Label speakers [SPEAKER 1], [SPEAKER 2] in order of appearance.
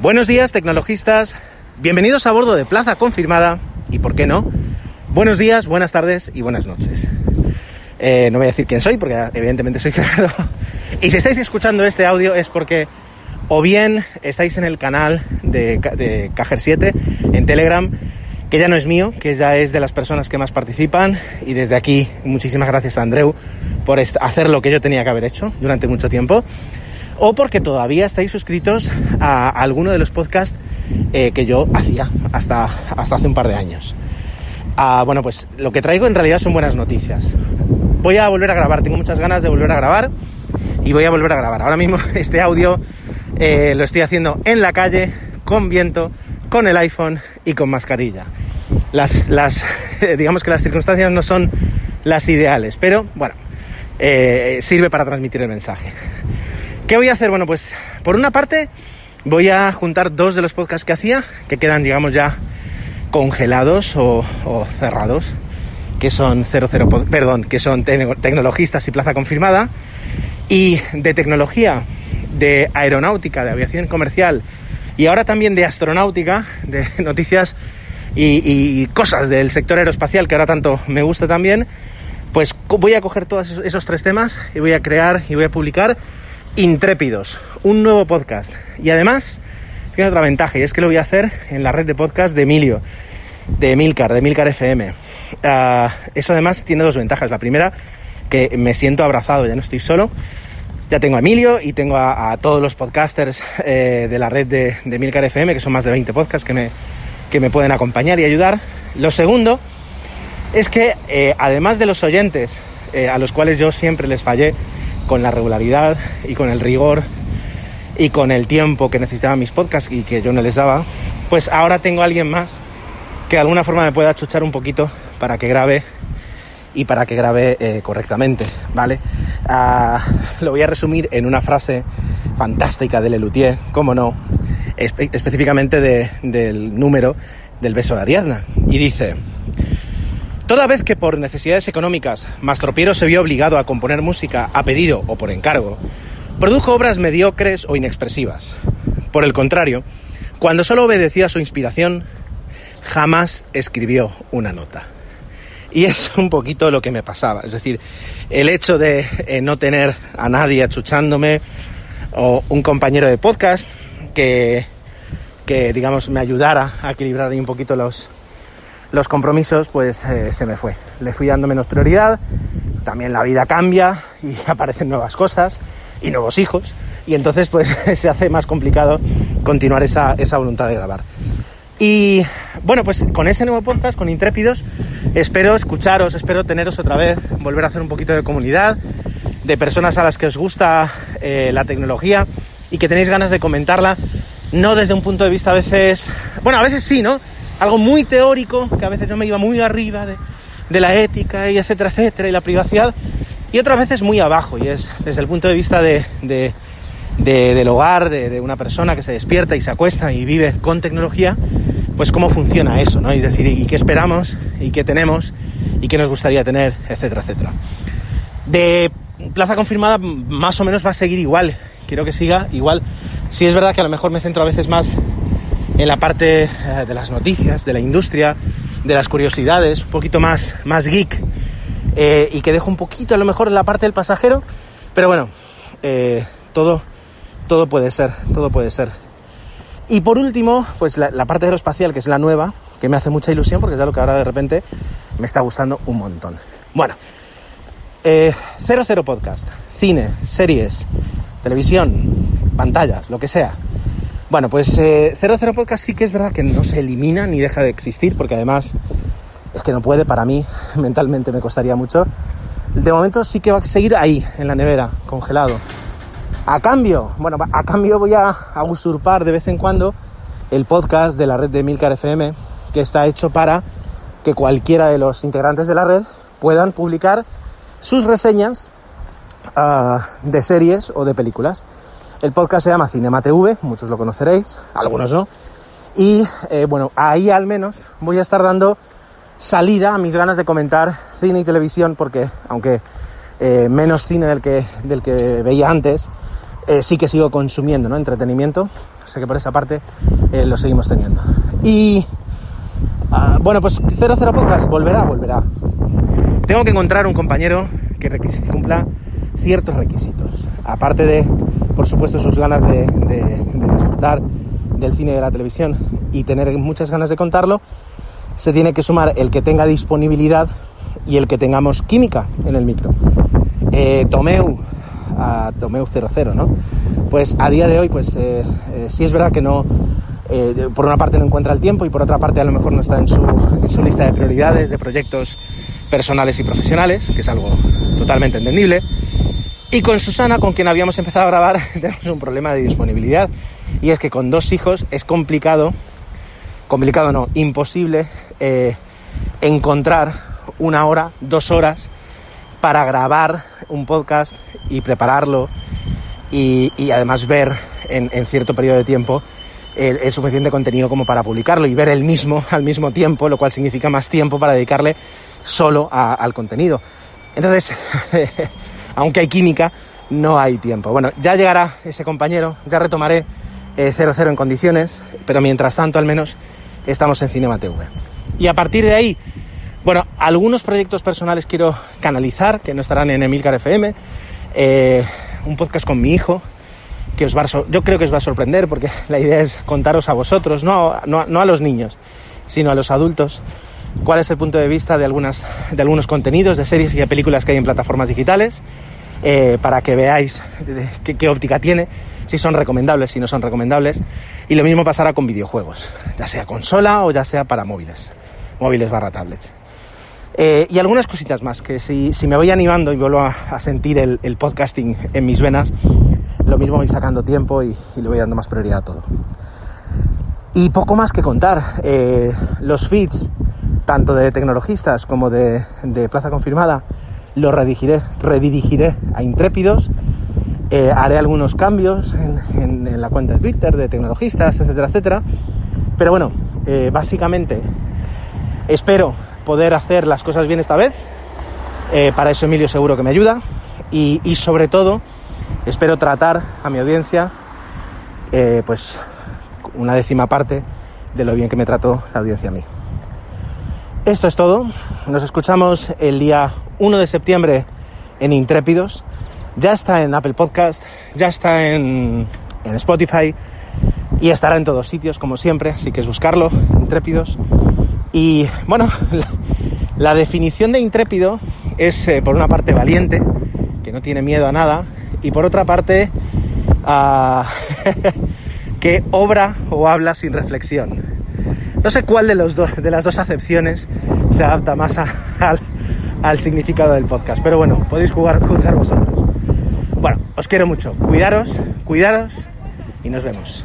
[SPEAKER 1] Buenos días, tecnologistas. Bienvenidos a bordo de Plaza Confirmada. Y por qué no, buenos días, buenas tardes y buenas noches. Eh, no voy a decir quién soy, porque evidentemente soy Gerardo. Y si estáis escuchando este audio es porque o bien estáis en el canal de, de Cajer 7 en Telegram, que ya no es mío, que ya es de las personas que más participan. Y desde aquí, muchísimas gracias a Andreu por hacer lo que yo tenía que haber hecho durante mucho tiempo o porque todavía estáis suscritos a alguno de los podcasts eh, que yo hacía hasta, hasta hace un par de años. Ah, bueno, pues lo que traigo en realidad son buenas noticias. Voy a volver a grabar, tengo muchas ganas de volver a grabar y voy a volver a grabar. Ahora mismo este audio eh, lo estoy haciendo en la calle, con viento, con el iPhone y con mascarilla. Las, las digamos que las circunstancias no son las ideales, pero bueno, eh, sirve para transmitir el mensaje. ¿Qué voy a hacer? Bueno, pues por una parte voy a juntar dos de los podcasts que hacía, que quedan, digamos, ya congelados o, cerrados, que son 00, perdón, que son tecnologistas y plaza confirmada, y de tecnología, de aeronáutica, de aviación comercial, y ahora también de astronáutica, de noticias y, y cosas del sector aeroespacial, que ahora tanto me gusta también, pues voy a coger todos esos tres temas y voy a crear y voy a publicar Intrépidos, un nuevo podcast. Y además, tiene otra ventaja, y es que lo voy a hacer en la red de podcast de Emilio, de Emilcar, de Emilcar FM. Ah, eso además tiene dos ventajas. La primera, que me siento abrazado, ya no estoy solo. Ya tengo a Emilio y tengo a, todos los podcasters eh, de la red de, de Emilcar FM, que son más de 20 podcasts que me, que me pueden acompañar y ayudar. Lo segundo es que, eh, además de los oyentes, eh, a los cuales yo siempre les fallé, con la regularidad y con el rigor y con el tiempo que necesitaban mis podcasts y que yo no les daba, pues ahora tengo a alguien más que de alguna forma me pueda achuchar un poquito para que grabe y para que grabe eh, correctamente, ¿vale? Ah, lo voy a resumir en una frase fantástica de Lelutier, cómo no, específicamente del número del beso de Ariadna. Y dice, Toda vez que por necesidades económicas Mastropiero se vio obligado a componer música a pedido o por encargo, produjo obras mediocres o inexpresivas. Por el contrario, cuando solo obedecía a su inspiración, jamás escribió una nota. Y es un poquito lo que me pasaba. Es decir, el hecho de eh, no tener a nadie achuchándome o un compañero de podcast que, que digamos, me ayudara a equilibrar un poquito los, los compromisos, pues eh, se me fue. Le fui dando menos prioridad, también la vida cambia y aparecen nuevas cosas y nuevos hijos, y entonces pues se hace más complicado continuar esa, esa voluntad de grabar. Y bueno, pues con ese nuevo podcast, con Intrépidos, espero escucharos, espero teneros otra vez, volver a hacer un poquito de comunidad, de personas a las que os gusta eh, la tecnología y que tenéis ganas de comentarla, no desde un punto de vista a veces, bueno, a veces sí, ¿no? Algo muy teórico, que a veces yo me iba muy arriba de, la ética y etcétera, etcétera, y la privacidad, y otras veces muy abajo, y es desde el punto de vista de, del hogar, de, una persona que se despierta y se acuesta y vive con tecnología, pues cómo funciona eso, ¿no? Es decir, y qué esperamos, y qué tenemos, y qué nos gustaría tener, etcétera, etcétera. De plaza confirmada más o menos va a seguir igual, quiero que siga igual. Sí es verdad que a lo mejor me centro a veces más en la parte eh, de las noticias, de la industria, de las curiosidades, un poquito más, más geek, eh, y que dejo un poquito a lo mejor en la parte del pasajero, pero bueno, eh, todo, todo puede ser, todo puede ser. Y por último, pues la, parte aeroespacial, que es la nueva, que me hace mucha ilusión porque es algo que ahora de repente me está gustando un montón. Bueno, 00 Podcast, cine, series, televisión, pantallas, lo que sea. Bueno, pues eh, 00 Podcast sí que es verdad que no se elimina ni deja de existir, porque además es que no puede, para mí mentalmente me costaría mucho. De momento sí que va a seguir ahí, en la nevera, congelado. A cambio, bueno, a cambio voy a, usurpar de vez en cuando el podcast de la red de Milcar FM, que está hecho para que cualquiera de los integrantes de la red puedan publicar sus reseñas ah, de series o de películas. El podcast se llama Cinema TV, muchos lo conoceréis, algunos no. Y eh, bueno, ahí al menos voy a estar dando salida a mis ganas de comentar cine y televisión, porque aunque eh, menos cine del que, del que veía antes, eh, sí que sigo consumiendo ¿no? entretenimiento sé que por esa parte lo seguimos teniendo. Y ah, bueno, pues 00 Podcast volverá, volverá. Tengo que encontrar un compañero que cumpla ciertos requisitos. Aparte de, por supuesto, sus ganas de, de disfrutar del cine y de la televisión y tener muchas ganas de contarlo, se tiene que sumar el que tenga disponibilidad y el que tengamos química en el micro. Eh, Tomeu, a Tomeu 00, ¿no? Pues a día de hoy, pues eh, eh, sí es verdad que no, por una parte no encuentra el tiempo y por otra parte a lo mejor no está en su, en su lista de prioridades, de proyectos personales y profesionales, que es algo totalmente entendible. Y con Susana, con quien habíamos empezado a grabar, tenemos un problema de disponibilidad. Y es que con dos hijos es complicado, complicado no, imposible encontrar una hora, dos horas para grabar un podcast y prepararlo y, además ver en, cierto periodo de tiempo el, suficiente contenido como para publicarlo y ver el mismo al mismo tiempo, lo cual significa más tiempo para dedicarle solo al contenido. Entonces, aunque hay química, no hay tiempo. Bueno, ya llegará ese compañero, ya retomaré 00 eh, en condiciones, pero mientras tanto al menos estamos en Cinema TV. Y a partir de ahí, bueno, algunos proyectos personales quiero canalizar, que no estarán en Emilcar FM. Eh, un podcast con mi hijo, que os va yo creo que os va a sorprender, porque la idea es contaros a vosotros, no, no, a los niños, sino a los adultos, cuál es el punto de vista de, algunas, de algunos contenidos, de series y de películas que hay en plataformas digitales, eh, para que veáis qué, óptica tiene, si son recomendables, si no son recomendables. Y lo mismo pasará con videojuegos, ya sea consola o ya sea para móviles, móviles barra tablets. Eh, y algunas cositas más, que si, me voy animando y vuelvo a, sentir el, podcasting en mis venas, lo mismo voy sacando tiempo y, le voy dando más prioridad a todo. Y poco más que contar. Eh, los feeds, tanto de tecnologistas como de, Plaza Confirmada, los redirigiré, redirigiré a Intrépidos. Eh, haré algunos cambios en, la cuenta de Twitter de tecnologistas, etcétera, etcétera. Pero bueno, básicamente espero poder hacer las cosas bien esta vez. Eh, para eso Emilio seguro que me ayuda. Y, sobre todo, espero tratar a mi audiencia, eh, pues, una décima parte de lo bien que me trató la audiencia a mí. Esto es todo. Nos escuchamos el día 1 de septiembre en Intrépidos. Ya está en Apple Podcast, ya está en, Spotify y estará en todos sitios, como siempre, así que es buscarlo, Intrépidos. Y bueno, la, definición de intrépido es eh, por una parte valiente, que no tiene miedo a nada, y por otra parte que obra o habla sin reflexión. No sé cuál de, los de las dos acepciones se adapta más al, al, significado del podcast, pero bueno, podéis jugar, juzgar vosotros. Bueno, os quiero mucho. Cuidaros, cuidaros y nos vemos.